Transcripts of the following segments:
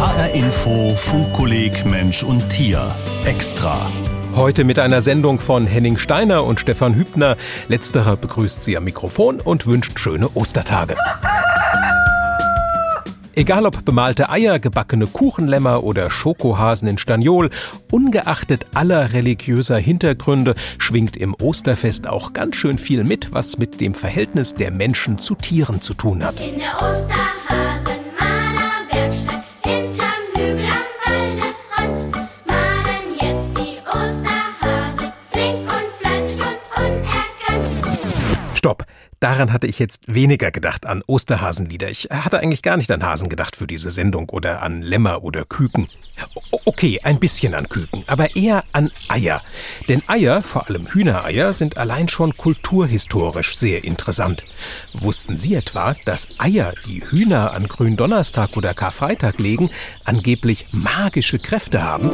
HR Info Funkkolleg Mensch und Tier extra. Heute mit einer Sendung von Henning Steiner und Stefan Hübner. Letzterer begrüßt Sie am Mikrofon und wünscht schöne Ostertage. Egal ob bemalte Eier, gebackene Kuchenlämmer oder Schokohasen in Staniol, ungeachtet aller religiöser Hintergründe schwingt im Osterfest auch ganz schön viel mit, was mit dem Verhältnis der Menschen zu Tieren zu tun hat. In der Osterhasenmalerwerkstatt Stopp! Daran hatte ich jetzt weniger gedacht an Osterhasenlieder. Ich hatte eigentlich gar nicht an Hasen gedacht für diese Sendung oder an Lämmer oder Küken. Okay, ein bisschen an Küken, aber eher an Eier. Denn Eier, vor allem Hühnereier, sind allein schon kulturhistorisch sehr interessant. Wussten Sie etwa, dass Eier, die Hühner an Gründonnerstag oder Karfreitag legen, angeblich magische Kräfte haben?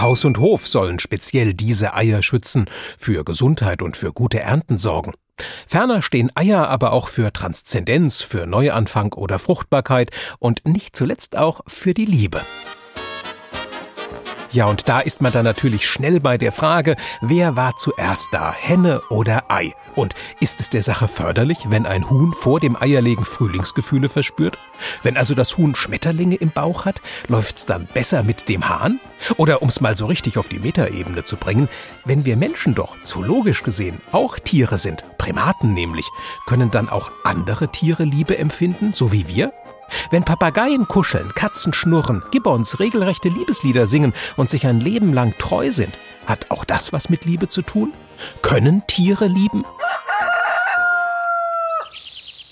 Haus und Hof sollen speziell diese Eier schützen, für Gesundheit und für gute Ernten sorgen. Ferner stehen Eier aber auch für Transzendenz, für Neuanfang oder Fruchtbarkeit und nicht zuletzt auch für die Liebe. Ja, und da ist man dann natürlich schnell bei der Frage, wer war zuerst da, Henne oder Ei? Und ist es der Sache förderlich, wenn ein Huhn vor dem Eierlegen Frühlingsgefühle verspürt? Wenn also das Huhn Schmetterlinge im Bauch hat, läuft's dann besser mit dem Hahn? Oder um's mal so richtig auf die Metaebene zu bringen, wenn wir Menschen doch zoologisch gesehen auch Tiere sind, Primaten nämlich, können dann auch andere Tiere Liebe empfinden, so wie wir? Wenn Papageien kuscheln, Katzen schnurren, Gibbons regelrechte Liebeslieder singen und sich ein Leben lang treu sind, hat auch das was mit Liebe zu tun? Können Tiere lieben?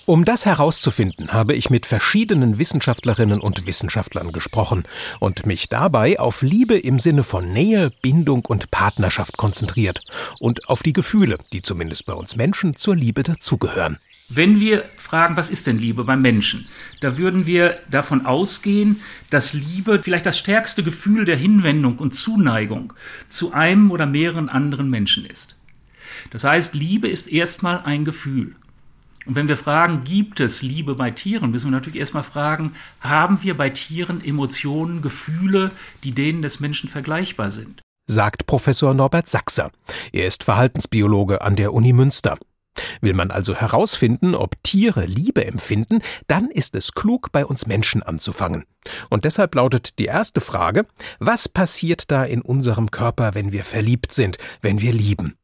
Um das herauszufinden, habe ich mit verschiedenen Wissenschaftlerinnen und Wissenschaftlern gesprochen und mich dabei auf Liebe im Sinne von Nähe, Bindung und Partnerschaft konzentriert und auf die Gefühle, die zumindest bei uns Menschen zur Liebe dazugehören. Wenn wir fragen, was ist denn Liebe beim Menschen, da würden wir davon ausgehen, dass Liebe vielleicht das stärkste Gefühl der Hinwendung und Zuneigung zu einem oder mehreren anderen Menschen ist. Das heißt, Liebe ist erstmal ein Gefühl. Und wenn wir fragen, gibt es Liebe bei Tieren, müssen wir natürlich erstmal fragen, haben wir bei Tieren Emotionen, Gefühle, die denen des Menschen vergleichbar sind? sagt Professor Norbert Sachser. Er ist Verhaltensbiologe an der Uni Münster. Will man also herausfinden, ob Tiere Liebe empfinden, dann ist es klug, bei uns Menschen anzufangen. Und deshalb lautet die erste Frage, was passiert da in unserem Körper, wenn wir verliebt sind, wenn wir lieben?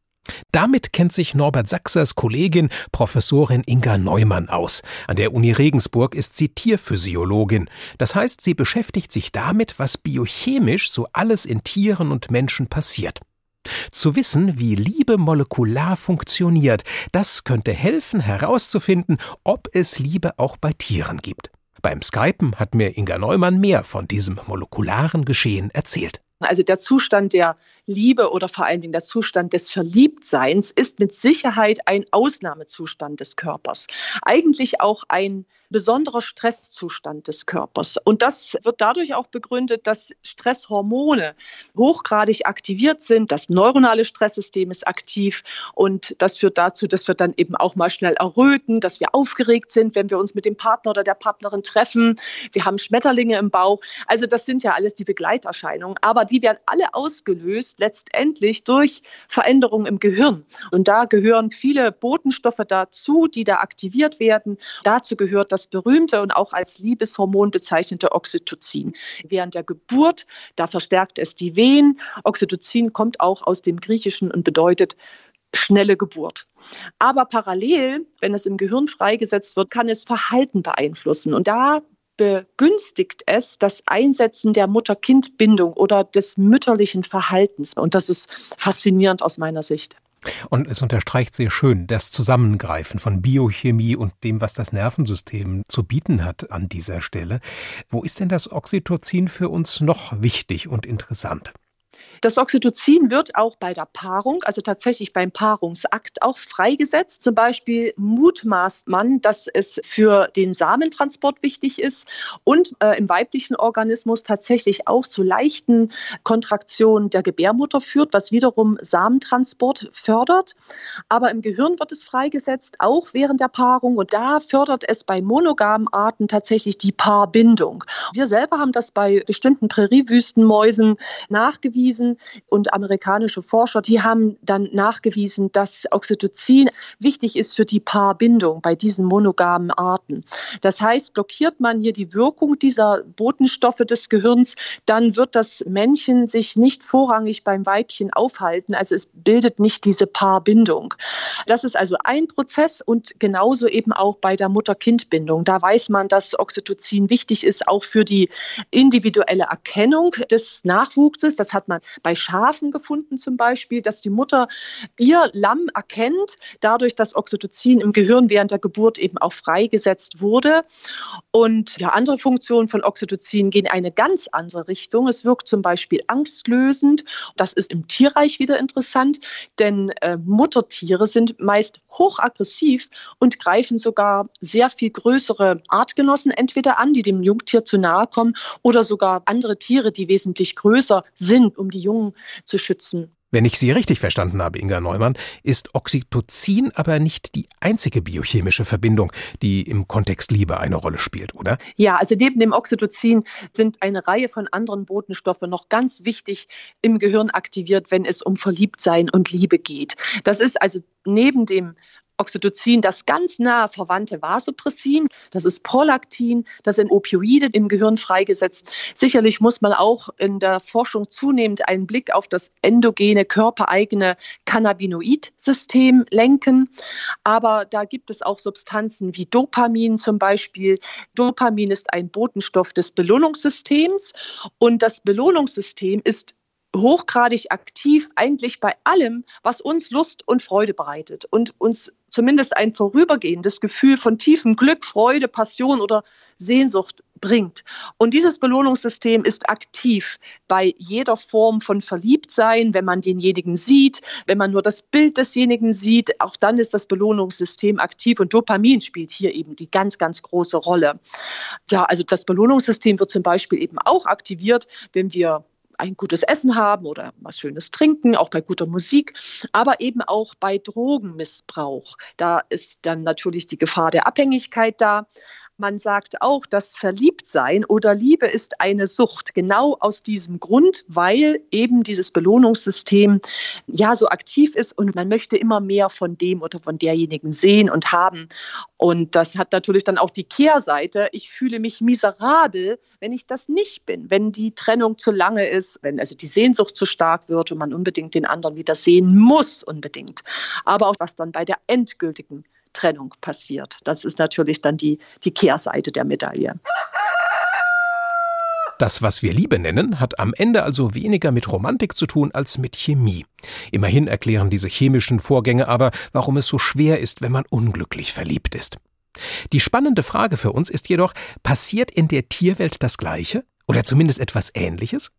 Damit kennt sich Norbert Sachsers Kollegin Professorin Inga Neumann aus. An der Uni Regensburg ist sie Tierphysiologin. Das heißt, sie beschäftigt sich damit, was biochemisch so alles in Tieren und Menschen passiert. Zu wissen, wie Liebe molekular funktioniert, das könnte helfen herauszufinden, ob es Liebe auch bei Tieren gibt. Beim Skypen hat mir Inga Neumann mehr von diesem molekularen Geschehen erzählt. Also der Zustand der Liebe oder vor allen Dingen der Zustand des Verliebtseins ist mit Sicherheit ein Ausnahmezustand des Körpers. Eigentlich auch ein besonderer Stresszustand des Körpers. Und das wird dadurch auch begründet, dass Stresshormone hochgradig aktiviert sind. Das neuronale Stresssystem ist aktiv und das führt dazu, dass wir dann eben auch mal schnell erröten, dass wir aufgeregt sind, wenn wir uns mit dem Partner oder der Partnerin treffen. Wir haben Schmetterlinge im Bauch. Also das sind ja alles die Begleiterscheinungen, aber die werden alle ausgelöst letztendlich durch Veränderungen im Gehirn. Und da gehören viele Botenstoffe dazu, die da aktiviert werden. Dazu gehört das berühmte und auch als Liebeshormon bezeichnete Oxytocin. Während der Geburt, da verstärkt es die Wehen. Oxytocin kommt auch aus dem Griechischen und bedeutet schnelle Geburt. Aber parallel, wenn es im Gehirn freigesetzt wird, kann es Verhalten beeinflussen. Und da begünstigt es das Einsetzen der Mutter-Kind-Bindung oder des mütterlichen Verhaltens. Und das ist faszinierend aus meiner Sicht. Und es unterstreicht sehr schön das Zusammengreifen von Biochemie und dem, was das Nervensystem zu bieten hat an dieser Stelle. Wo ist denn das Oxytocin für uns noch wichtig und interessant? Das Oxytocin wird auch bei der Paarung, also tatsächlich beim Paarungsakt auch freigesetzt. Zum Beispiel mutmaßt man, dass es für den Samentransport wichtig ist und äh, im weiblichen Organismus tatsächlich auch zu leichten Kontraktionen der Gebärmutter führt, was wiederum Samentransport fördert. Aber im Gehirn wird es freigesetzt, auch während der Paarung. Und da fördert es bei monogamen Arten tatsächlich die Paarbindung. Wir selber haben das bei bestimmten Präriewüstenmäusen nachgewiesen und amerikanische Forscher, die haben dann nachgewiesen, dass Oxytocin wichtig ist für die Paarbindung bei diesen monogamen Arten. Das heißt, blockiert man hier die Wirkung dieser Botenstoffe des Gehirns, dann wird das Männchen sich nicht vorrangig beim Weibchen aufhalten. Also es bildet nicht diese Paarbindung. Das ist also ein Prozess und genauso eben auch bei der Mutter-Kind-Bindung. Da weiß man, dass Oxytocin wichtig ist, auch für die individuelle Erkennung des Nachwuchses. Das hat man bei Schafen gefunden zum Beispiel, dass die Mutter ihr Lamm erkennt, dadurch, dass Oxytocin im Gehirn während der Geburt eben auch freigesetzt wurde. Und ja, andere Funktionen von Oxytocin gehen eine ganz andere Richtung. Es wirkt zum Beispiel angstlösend. Das ist im Tierreich wieder interessant, denn äh, Muttertiere sind meist hochaggressiv und greifen sogar sehr viel größere Artgenossen entweder an, die dem Jungtier zu nahe kommen, oder sogar andere Tiere, die wesentlich größer sind, um die Jungen zu schützen. Wenn ich Sie richtig verstanden habe, Inga Neumann, ist Oxytocin aber nicht die einzige biochemische Verbindung, die im Kontext Liebe eine Rolle spielt, oder? Ja, also neben dem Oxytocin sind eine Reihe von anderen Botenstoffen noch ganz wichtig im Gehirn aktiviert, wenn es um Verliebtsein und Liebe geht. Das ist also neben dem Oxytocin das ganz nah verwandte Vasopressin, das ist Prolaktin, das sind Opioide im Gehirn freigesetzt. Sicherlich muss man auch in der Forschung zunehmend einen Blick auf das endogene, körpereigene Cannabinoid-System lenken. Aber da gibt es auch Substanzen wie Dopamin zum Beispiel. Dopamin ist ein Botenstoff des Belohnungssystems und das Belohnungssystem ist hochgradig aktiv eigentlich bei allem, was uns Lust und Freude bereitet und uns zumindest ein vorübergehendes Gefühl von tiefem Glück, Freude, Passion oder Sehnsucht bringt. Und dieses Belohnungssystem ist aktiv bei jeder Form von Verliebtsein, wenn man denjenigen sieht, wenn man nur das Bild desjenigen sieht, auch dann ist das Belohnungssystem aktiv und Dopamin spielt hier eben die ganz, ganz große Rolle. Ja, also das Belohnungssystem wird zum Beispiel eben auch aktiviert, wenn wir ein gutes Essen haben oder was Schönes trinken, auch bei guter Musik, aber eben auch bei Drogenmissbrauch. Da ist dann natürlich die Gefahr der Abhängigkeit da. Man sagt auch, dass Verliebtsein oder Liebe ist eine Sucht, genau aus diesem Grund, weil eben dieses Belohnungssystem ja so aktiv ist und man möchte immer mehr von dem oder von derjenigen sehen und haben. Und das hat natürlich dann auch die Kehrseite. Ich fühle mich miserabel, wenn ich das nicht bin, wenn die Trennung zu lange ist, wenn also die Sehnsucht zu stark wird und man unbedingt den anderen wieder sehen muss, unbedingt. Aber auch was dann bei der endgültigen Trennung passiert. Das ist natürlich dann die, die Kehrseite der Medaille. Das, was wir Liebe nennen, hat am Ende also weniger mit Romantik zu tun als mit Chemie. Immerhin erklären diese chemischen Vorgänge aber, warum es so schwer ist, wenn man unglücklich verliebt ist. Die spannende Frage für uns ist jedoch, passiert in der Tierwelt das Gleiche? Oder zumindest etwas Ähnliches?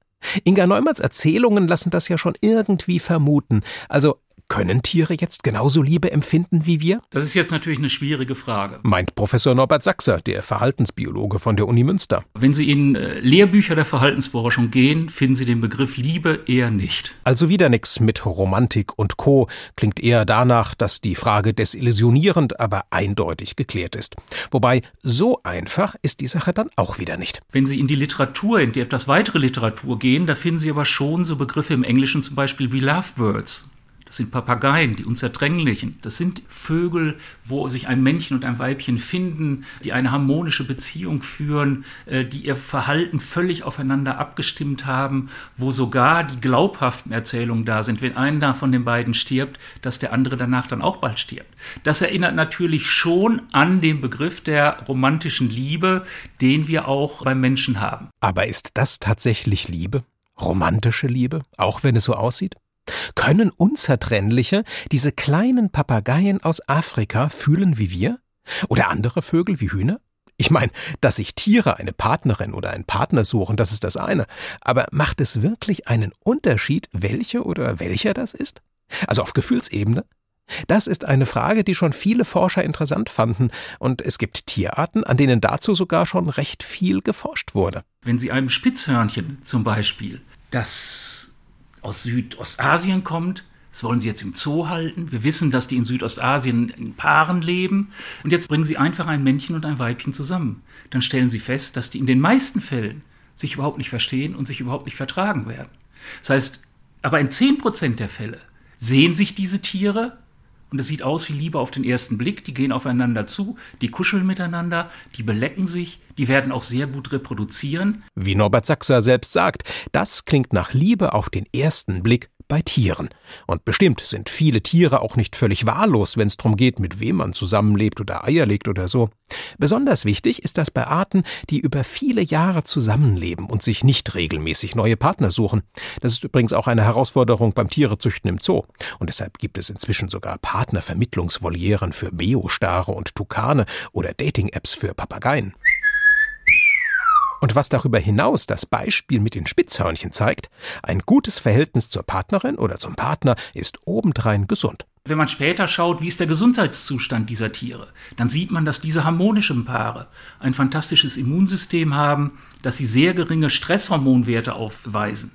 Inga Neumanns Erzählungen lassen das ja schon irgendwie vermuten. Also können Tiere jetzt genauso Liebe empfinden wie wir? Das ist jetzt natürlich eine schwierige Frage. Meint Professor Norbert Sachser, der Verhaltensbiologe von der Uni Münster. Wenn Sie in äh, Lehrbücher der Verhaltensforschung gehen, finden Sie den Begriff Liebe eher nicht. Also wieder nix mit Romantik und Co. Klingt eher danach, dass die Frage desillusionierend, aber eindeutig geklärt ist. Wobei, so einfach ist die Sache dann auch wieder nicht. Wenn Sie in die Literatur, in die etwas weitere Literatur gehen, da finden Sie aber schon so Begriffe im Englischen zum Beispiel wie Lovebirds. Das sind Papageien, die unzertrennlichen. Das sind Vögel, wo sich ein Männchen und ein Weibchen finden, die eine harmonische Beziehung führen, äh, die ihr Verhalten völlig aufeinander abgestimmt haben, wo sogar die glaubhaften Erzählungen da sind, wenn einer von den beiden stirbt, dass der andere danach dann auch bald stirbt. Das erinnert natürlich schon an den Begriff der romantischen Liebe, den wir auch beim Menschen haben. Aber ist das tatsächlich Liebe? Romantische Liebe? Auch wenn es so aussieht? Können Unzertrennliche diese kleinen Papageien aus Afrika fühlen wie wir? Oder andere Vögel wie Hühner? Ich meine, dass sich Tiere eine Partnerin oder einen Partner suchen, das ist das eine. Aber macht es wirklich einen Unterschied, welche oder welcher das ist? Also auf Gefühlsebene? Das ist eine Frage, die schon viele Forscher interessant fanden, und es gibt Tierarten, an denen dazu sogar schon recht viel geforscht wurde. Wenn Sie einem Spitzhörnchen zum Beispiel, das aus Südostasien kommt, das wollen Sie jetzt im Zoo halten. Wir wissen, dass die in Südostasien in Paaren leben. Und jetzt bringen Sie einfach ein Männchen und ein Weibchen zusammen. Dann stellen Sie fest, dass die in den meisten Fällen sich überhaupt nicht verstehen und sich überhaupt nicht vertragen werden. Das heißt, aber in 10% der Fälle sehen sich diese Tiere und es sieht aus wie Liebe auf den ersten Blick. Die gehen aufeinander zu, die kuscheln miteinander, die belecken sich, die werden auch sehr gut reproduzieren. Wie Norbert Sachser selbst sagt, das klingt nach Liebe auf den ersten Blick bei Tieren. Und bestimmt sind viele Tiere auch nicht völlig wahllos, wenn es darum geht, mit wem man zusammenlebt oder Eier legt oder so. Besonders wichtig ist das bei Arten, die über viele Jahre zusammenleben und sich nicht regelmäßig neue Partner suchen. Das ist übrigens auch eine Herausforderung beim Tierezüchten im Zoo. Und deshalb gibt es inzwischen sogar Partnervermittlungsvolieren für Beostare und Tukane oder Dating-Apps für Papageien. Und was darüber hinaus das Beispiel mit den Spitzhörnchen zeigt, ein gutes Verhältnis zur Partnerin oder zum Partner ist obendrein gesund. Wenn man später schaut, wie ist der Gesundheitszustand dieser Tiere, dann sieht man, dass diese harmonischen Paare ein fantastisches Immunsystem haben, dass sie sehr geringe Stresshormonwerte aufweisen.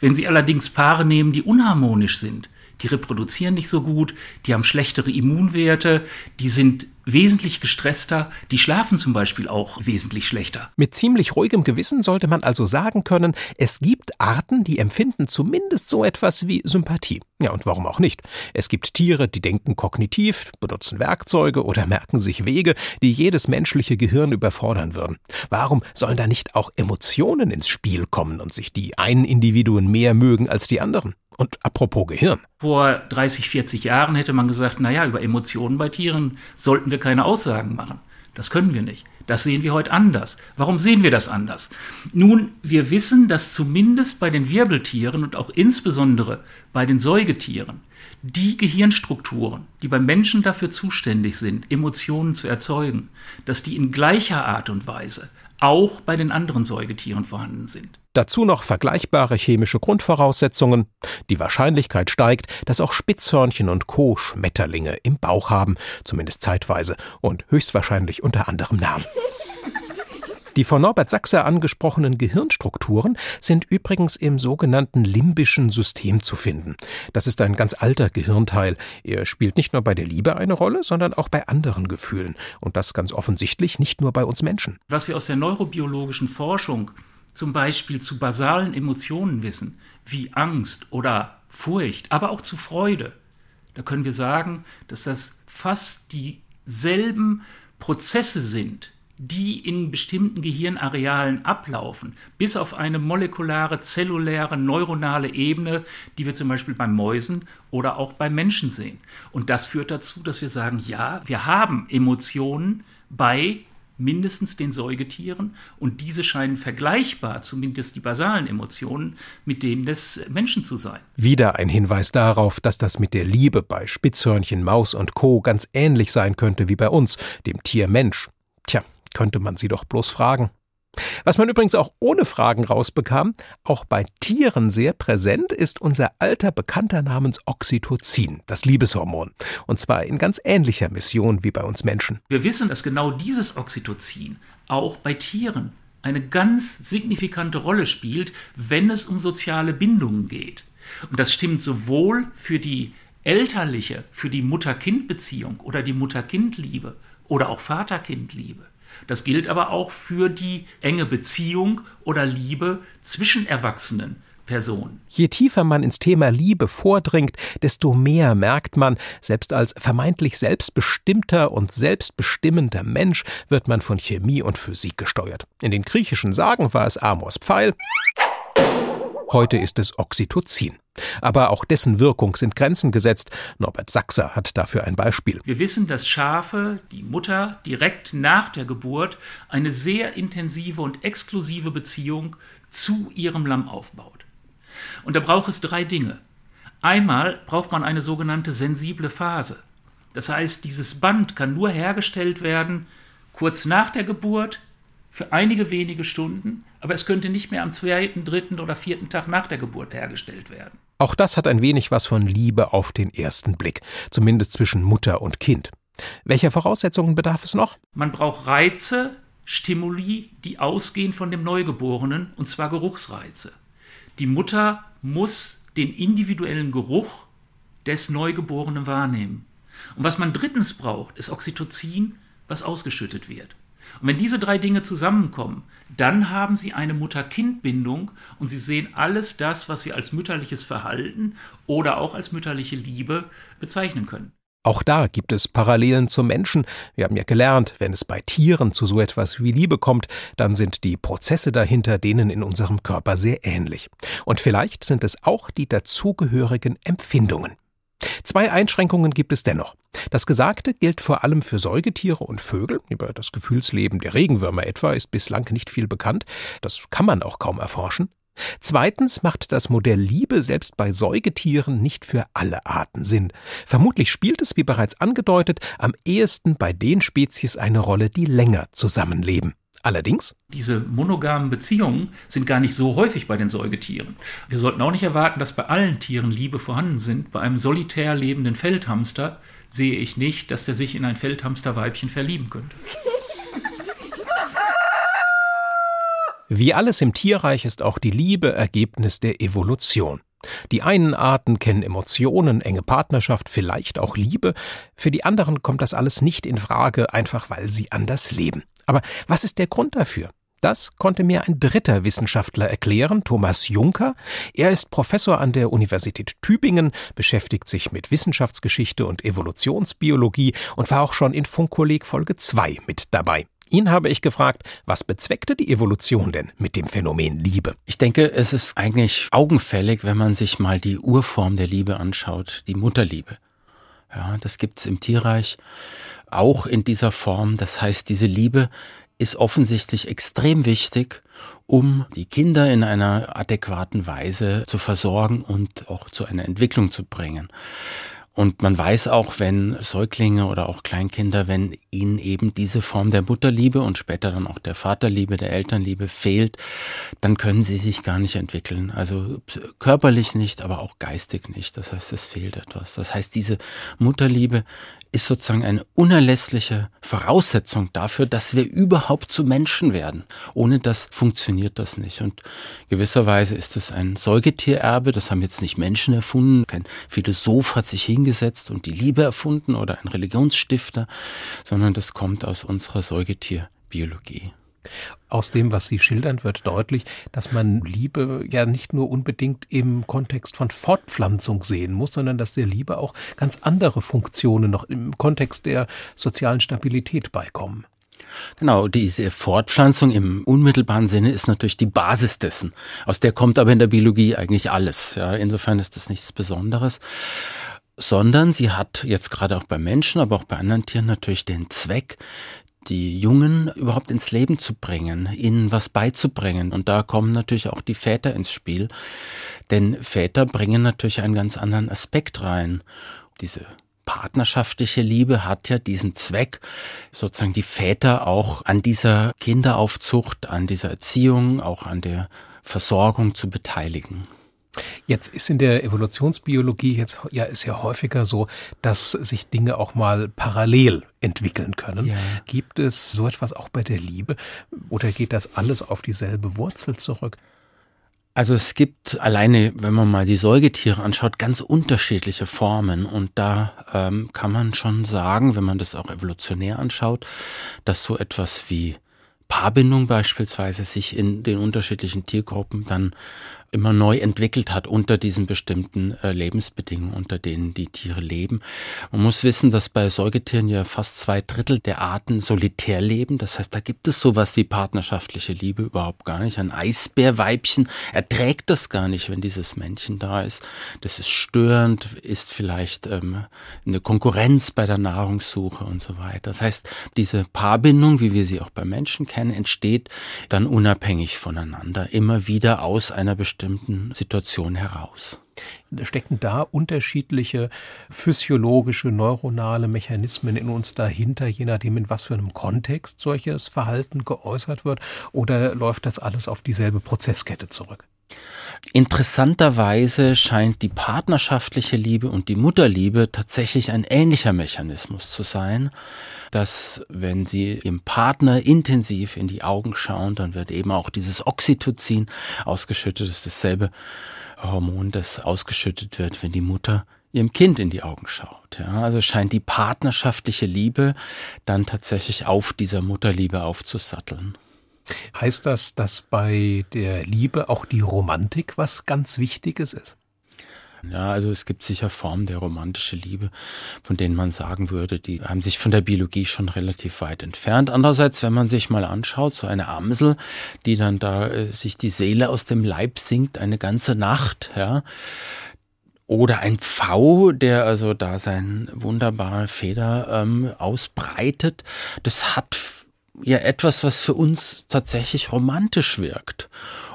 Wenn sie allerdings Paare nehmen, die unharmonisch sind, die reproduzieren nicht so gut, die haben schlechtere Immunwerte, die sind wesentlich gestresster, die schlafen zum Beispiel auch wesentlich schlechter. Mit ziemlich ruhigem Gewissen sollte man also sagen können, es gibt Arten, die empfinden zumindest so etwas wie Sympathie. Ja, und warum auch nicht? Es gibt Tiere, die denken kognitiv, benutzen Werkzeuge oder merken sich Wege, die jedes menschliche Gehirn überfordern würden. Warum sollen da nicht auch Emotionen ins Spiel kommen und sich die einen Individuen mehr mögen als die anderen? Und apropos Gehirn. Vor 30, 40 Jahren hätte man gesagt, naja, über Emotionen bei Tieren sollten wir keine Aussagen machen. Das können wir nicht. Das sehen wir heute anders. Warum sehen wir das anders? Nun, wir wissen, dass zumindest bei den Wirbeltieren und auch insbesondere bei den Säugetieren die Gehirnstrukturen, die beim Menschen dafür zuständig sind, Emotionen zu erzeugen, dass die in gleicher Art und Weise auch bei den anderen Säugetieren vorhanden sind. Dazu noch vergleichbare chemische Grundvoraussetzungen. Die Wahrscheinlichkeit steigt, dass auch Spitzhörnchen und Co. Schmetterlinge im Bauch haben, zumindest zeitweise und höchstwahrscheinlich unter anderem Namen. Die von Norbert Sachser angesprochenen Gehirnstrukturen sind übrigens im sogenannten limbischen System zu finden. Das ist ein ganz alter Gehirnteil. Er spielt nicht nur bei der Liebe eine Rolle, sondern auch bei anderen Gefühlen. Und das ganz offensichtlich nicht nur bei uns Menschen. Was wir aus der neurobiologischen Forschung zum Beispiel zu basalen Emotionen wissen, wie Angst oder Furcht, aber auch zu Freude, da können wir sagen, dass das fast dieselben Prozesse sind, die in bestimmten Gehirnarealen ablaufen, bis auf eine molekulare, zelluläre, neuronale Ebene, die wir zum Beispiel bei Mäusen oder auch bei Menschen sehen. Und das führt dazu, dass wir sagen, ja, wir haben Emotionen bei mindestens den Säugetieren und diese scheinen vergleichbar, zumindest die basalen Emotionen, mit denen des Menschen zu sein. Wieder ein Hinweis darauf, dass das mit der Liebe bei Spitzhörnchen, Maus und Co. ganz ähnlich sein könnte wie bei uns, dem Tier Mensch. Tja, könnte man sie doch bloß fragen. Was man übrigens auch ohne Fragen rausbekam, auch bei Tieren sehr präsent ist unser alter Bekannter namens Oxytocin, das Liebeshormon. Und zwar in ganz ähnlicher Mission wie bei uns Menschen. Wir wissen, dass genau dieses Oxytocin auch bei Tieren eine ganz signifikante Rolle spielt, wenn es um soziale Bindungen geht. Und das stimmt sowohl für die elterliche, für die Mutter-Kind-Beziehung oder die Mutter-Kind-Liebe oder auch Vater-Kind-Liebe. Das gilt aber auch für die enge Beziehung oder Liebe zwischen Erwachsenen. Personen. Je tiefer man ins Thema Liebe vordringt, desto mehr merkt man, selbst als vermeintlich selbstbestimmter und selbstbestimmender Mensch wird man von Chemie und Physik gesteuert. In den griechischen Sagen war es Amors Pfeil, heute ist es Oxytocin. Aber auch dessen Wirkung sind Grenzen gesetzt. Norbert Sachser hat dafür ein Beispiel. Wir wissen, dass Schafe, die Mutter, direkt nach der Geburt eine sehr intensive und exklusive Beziehung zu ihrem Lamm aufbaut. Und da braucht es drei Dinge. Einmal braucht man eine sogenannte sensible Phase. Das heißt, dieses Band kann nur hergestellt werden, kurz nach der Geburt, für einige wenige Stunden, aber es könnte nicht mehr am zweiten, dritten oder vierten Tag nach der Geburt hergestellt werden. Auch das hat ein wenig was von Liebe auf den ersten Blick, zumindest zwischen Mutter und Kind. Welcher Voraussetzungen bedarf es noch? Man braucht Reize, Stimuli, die ausgehen von dem Neugeborenen, und zwar Geruchsreize. Die Mutter muss den individuellen Geruch des Neugeborenen wahrnehmen. Und was man drittens braucht, ist Oxytocin, was ausgeschüttet wird. Und wenn diese drei Dinge zusammenkommen, dann haben Sie eine Mutter-Kind-Bindung und Sie sehen alles das, was wir als mütterliches Verhalten oder auch als mütterliche Liebe bezeichnen können. Auch da gibt es Parallelen zum Menschen. Wir haben ja gelernt, wenn es bei Tieren zu so etwas wie Liebe kommt, dann sind die Prozesse dahinter denen in unserem Körper sehr ähnlich. Und vielleicht sind es auch die dazugehörigen Empfindungen. Zwei Einschränkungen gibt es dennoch. Das Gesagte gilt vor allem für Säugetiere und Vögel. Über das Gefühlsleben der Regenwürmer etwa ist bislang nicht viel bekannt. Das kann man auch kaum erforschen. Zweitens macht das Modell Liebe selbst bei Säugetieren nicht für alle Arten Sinn. Vermutlich spielt es, wie bereits angedeutet, am ehesten bei den Spezies eine Rolle, die länger zusammenleben. Allerdings? Diese monogamen Beziehungen sind gar nicht so häufig bei den Säugetieren. Wir sollten auch nicht erwarten, dass bei allen Tieren Liebe vorhanden sind. Bei einem solitär lebenden Feldhamster sehe ich nicht, dass der sich in ein Feldhamsterweibchen verlieben könnte. Wie alles im Tierreich ist auch die Liebe Ergebnis der Evolution. Die einen Arten kennen Emotionen, enge Partnerschaft, vielleicht auch Liebe, für die anderen kommt das alles nicht in Frage, einfach weil sie anders leben. Aber was ist der Grund dafür? Das konnte mir ein dritter Wissenschaftler erklären, Thomas Juncker. Er ist Professor an der Universität Tübingen, beschäftigt sich mit Wissenschaftsgeschichte und Evolutionsbiologie und war auch schon in Funkkolleg Folge 2 mit dabei. Ihn habe ich gefragt, was bezweckte die Evolution denn mit dem Phänomen Liebe? Ich denke, es ist eigentlich augenfällig, wenn man sich mal die Urform der Liebe anschaut, die Mutterliebe. Ja, das gibt's im Tierreich auch in dieser Form. Das heißt, diese Liebe ist offensichtlich extrem wichtig, um die Kinder in einer adäquaten Weise zu versorgen und auch zu einer Entwicklung zu bringen. Und man weiß auch, wenn Säuglinge oder auch Kleinkinder, wenn ihnen eben diese Form der Mutterliebe und später dann auch der Vaterliebe, der Elternliebe fehlt, dann können sie sich gar nicht entwickeln. Also körperlich nicht, aber auch geistig nicht. Das heißt, es fehlt etwas. Das heißt, diese Mutterliebe ist sozusagen eine unerlässliche Voraussetzung dafür, dass wir überhaupt zu Menschen werden. Ohne das funktioniert das nicht. Und gewisserweise ist es ein Säugetiererbe, das haben jetzt nicht Menschen erfunden. Kein Philosoph hat sich hingesetzt und die Liebe erfunden oder ein Religionsstifter, sondern das kommt aus unserer Säugetierbiologie. Aus dem, was Sie schildern, wird deutlich, dass man Liebe ja nicht nur unbedingt im Kontext von Fortpflanzung sehen muss, sondern dass der Liebe auch ganz andere Funktionen noch im Kontext der sozialen Stabilität beikommen. Genau, diese Fortpflanzung im unmittelbaren Sinne ist natürlich die Basis dessen. Aus der kommt aber in der Biologie eigentlich alles. Ja, insofern ist das nichts Besonderes sondern sie hat jetzt gerade auch bei Menschen, aber auch bei anderen Tieren natürlich den Zweck, die Jungen überhaupt ins Leben zu bringen, ihnen was beizubringen. Und da kommen natürlich auch die Väter ins Spiel. Denn Väter bringen natürlich einen ganz anderen Aspekt rein. Diese partnerschaftliche Liebe hat ja diesen Zweck, sozusagen die Väter auch an dieser Kinderaufzucht, an dieser Erziehung, auch an der Versorgung zu beteiligen. Jetzt ist in der Evolutionsbiologie jetzt ja ist ja häufiger so, dass sich Dinge auch mal parallel entwickeln können. Ja. Gibt es so etwas auch bei der Liebe oder geht das alles auf dieselbe Wurzel zurück? Also es gibt alleine, wenn man mal die Säugetiere anschaut, ganz unterschiedliche Formen und da ähm, kann man schon sagen, wenn man das auch evolutionär anschaut, dass so etwas wie Paarbindung beispielsweise sich in den unterschiedlichen Tiergruppen dann immer neu entwickelt hat unter diesen bestimmten äh, Lebensbedingungen, unter denen die Tiere leben. Man muss wissen, dass bei Säugetieren ja fast zwei Drittel der Arten solitär leben. Das heißt, da gibt es sowas wie partnerschaftliche Liebe überhaupt gar nicht. Ein Eisbärweibchen erträgt das gar nicht, wenn dieses Männchen da ist. Das ist störend, ist vielleicht ähm, eine Konkurrenz bei der Nahrungssuche und so weiter. Das heißt, diese Paarbindung, wie wir sie auch bei Menschen kennen, entsteht dann unabhängig voneinander, immer wieder aus einer bestimmten bestimmten Situation heraus. Stecken da unterschiedliche physiologische, neuronale Mechanismen in uns dahinter, je nachdem, in was für einem Kontext solches Verhalten geäußert wird? Oder läuft das alles auf dieselbe Prozesskette zurück? Interessanterweise scheint die partnerschaftliche Liebe und die Mutterliebe tatsächlich ein ähnlicher Mechanismus zu sein, dass wenn sie im Partner intensiv in die Augen schauen, dann wird eben auch dieses Oxytocin ausgeschüttet, das ist dasselbe Hormon, das ausgeschüttet wird, wenn die Mutter ihrem Kind in die Augen schaut. Ja, also scheint die partnerschaftliche Liebe dann tatsächlich auf dieser Mutterliebe aufzusatteln. Heißt das, dass bei der Liebe auch die Romantik was ganz Wichtiges ist? Ja, also es gibt sicher Formen der romantischen Liebe, von denen man sagen würde, die haben sich von der Biologie schon relativ weit entfernt. Andererseits, wenn man sich mal anschaut, so eine Amsel, die dann da äh, sich die Seele aus dem Leib singt, eine ganze Nacht, ja, oder ein Pfau, der also da sein wunderbare Feder ähm, ausbreitet, das hat ja etwas, was für uns tatsächlich romantisch wirkt.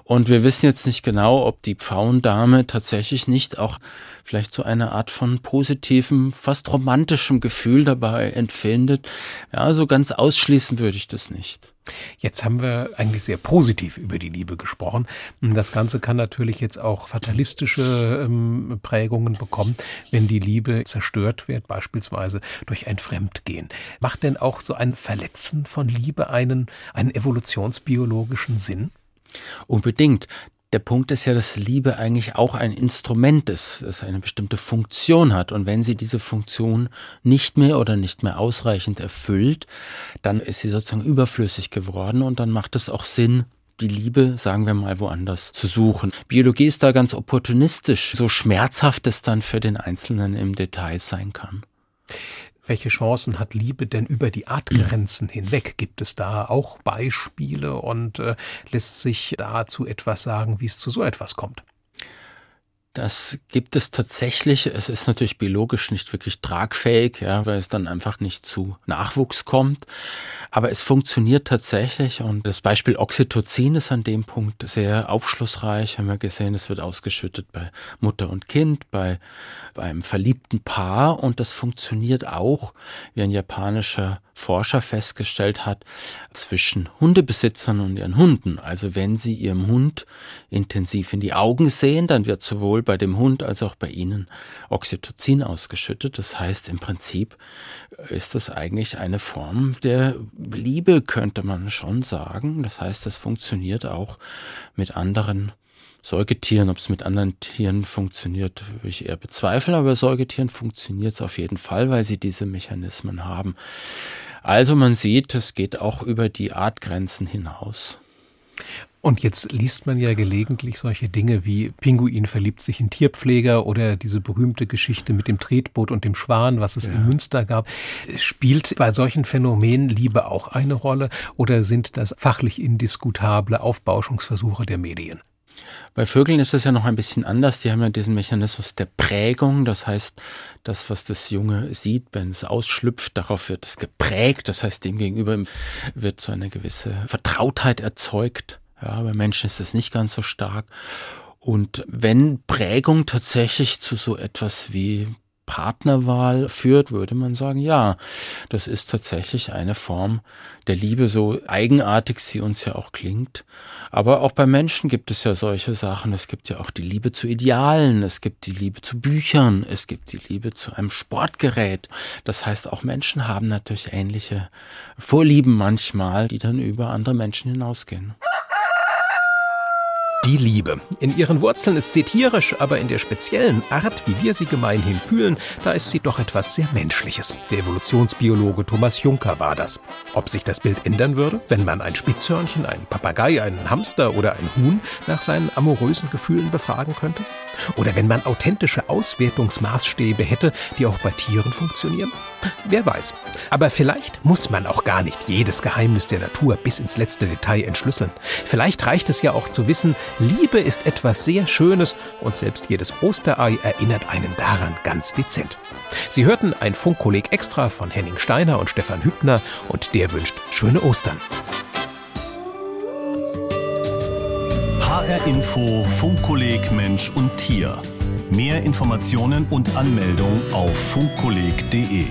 Und wir wissen jetzt nicht genau, ob die Pfauendame tatsächlich nicht auch vielleicht so eine Art von positivem, fast romantischem Gefühl dabei empfindet. Ja, so ganz ausschließen würde ich das nicht. Jetzt haben wir eigentlich sehr positiv über die Liebe gesprochen. Das Ganze kann natürlich jetzt auch fatalistische ähm, Prägungen bekommen, wenn die Liebe zerstört wird, beispielsweise durch ein Fremdgehen. Macht denn auch so ein Verletzen von Liebe einen, einen evolutionsbiologischen Sinn? Unbedingt. Der Punkt ist ja, dass Liebe eigentlich auch ein Instrument ist, das eine bestimmte Funktion hat. Und wenn sie diese Funktion nicht mehr oder nicht mehr ausreichend erfüllt, dann ist sie sozusagen überflüssig geworden und dann macht es auch Sinn, die Liebe, sagen wir mal, woanders zu suchen. Biologie ist da ganz opportunistisch, so schmerzhaft es dann für den Einzelnen im Detail sein kann. Welche Chancen hat Liebe denn über die Artgrenzen hinweg? Gibt es da auch Beispiele und äh, lässt sich dazu etwas sagen, wie es zu so etwas kommt? Das gibt es tatsächlich. Es ist natürlich biologisch nicht wirklich tragfähig, ja, weil es dann einfach nicht zu Nachwuchs kommt. Aber es funktioniert tatsächlich und das Beispiel Oxytocin ist an dem Punkt sehr aufschlussreich. Haben wir gesehen, es wird ausgeschüttet bei Mutter und Kind, bei, bei einem verliebten Paar und das funktioniert auch, wie ein japanischer Forscher festgestellt hat, zwischen Hundebesitzern und ihren Hunden. Also wenn sie ihrem Hund intensiv in die Augen sehen, dann wird sowohl bei dem Hund als auch bei ihnen Oxytocin ausgeschüttet. Das heißt, im Prinzip ist das eigentlich eine Form der Liebe, könnte man schon sagen. Das heißt, das funktioniert auch mit anderen Säugetieren. Ob es mit anderen Tieren funktioniert, würde ich eher bezweifeln, aber bei Säugetieren funktioniert es auf jeden Fall, weil sie diese Mechanismen haben. Also man sieht, es geht auch über die Artgrenzen hinaus. Und jetzt liest man ja gelegentlich solche Dinge wie Pinguin verliebt sich in Tierpfleger oder diese berühmte Geschichte mit dem Tretboot und dem Schwan, was es ja. in Münster gab. Spielt bei solchen Phänomenen Liebe auch eine Rolle oder sind das fachlich indiskutable Aufbauschungsversuche der Medien? Bei Vögeln ist es ja noch ein bisschen anders. Die haben ja diesen Mechanismus der Prägung. Das heißt, das, was das Junge sieht, wenn es ausschlüpft, darauf wird es geprägt. Das heißt, demgegenüber wird so eine gewisse Vertrautheit erzeugt. Ja, bei Menschen ist es nicht ganz so stark. Und wenn Prägung tatsächlich zu so etwas wie Partnerwahl führt, würde man sagen, ja, das ist tatsächlich eine Form der Liebe, so eigenartig sie uns ja auch klingt. Aber auch bei Menschen gibt es ja solche Sachen. Es gibt ja auch die Liebe zu Idealen, es gibt die Liebe zu Büchern, es gibt die Liebe zu einem Sportgerät. Das heißt, auch Menschen haben natürlich ähnliche Vorlieben manchmal, die dann über andere Menschen hinausgehen. Die Liebe. In ihren Wurzeln ist sie tierisch, aber in der speziellen Art, wie wir sie gemeinhin fühlen, da ist sie doch etwas sehr Menschliches. Der Evolutionsbiologe Thomas Juncker war das. Ob sich das Bild ändern würde, wenn man ein Spitzhörnchen, einen Papagei, einen Hamster oder ein Huhn nach seinen amorösen Gefühlen befragen könnte? Oder wenn man authentische Auswertungsmaßstäbe hätte, die auch bei Tieren funktionieren? Wer weiß. Aber vielleicht muss man auch gar nicht jedes Geheimnis der Natur bis ins letzte Detail entschlüsseln. Vielleicht reicht es ja auch zu wissen, Liebe ist etwas sehr Schönes und selbst jedes Osterei erinnert einen daran ganz dezent. Sie hörten ein Funkkolleg extra von Henning Steiner und Stefan Hübner und der wünscht schöne Ostern. HR Info Funkkolleg Mensch und Tier Mehr Informationen und Anmeldung auf funkkolleg.de.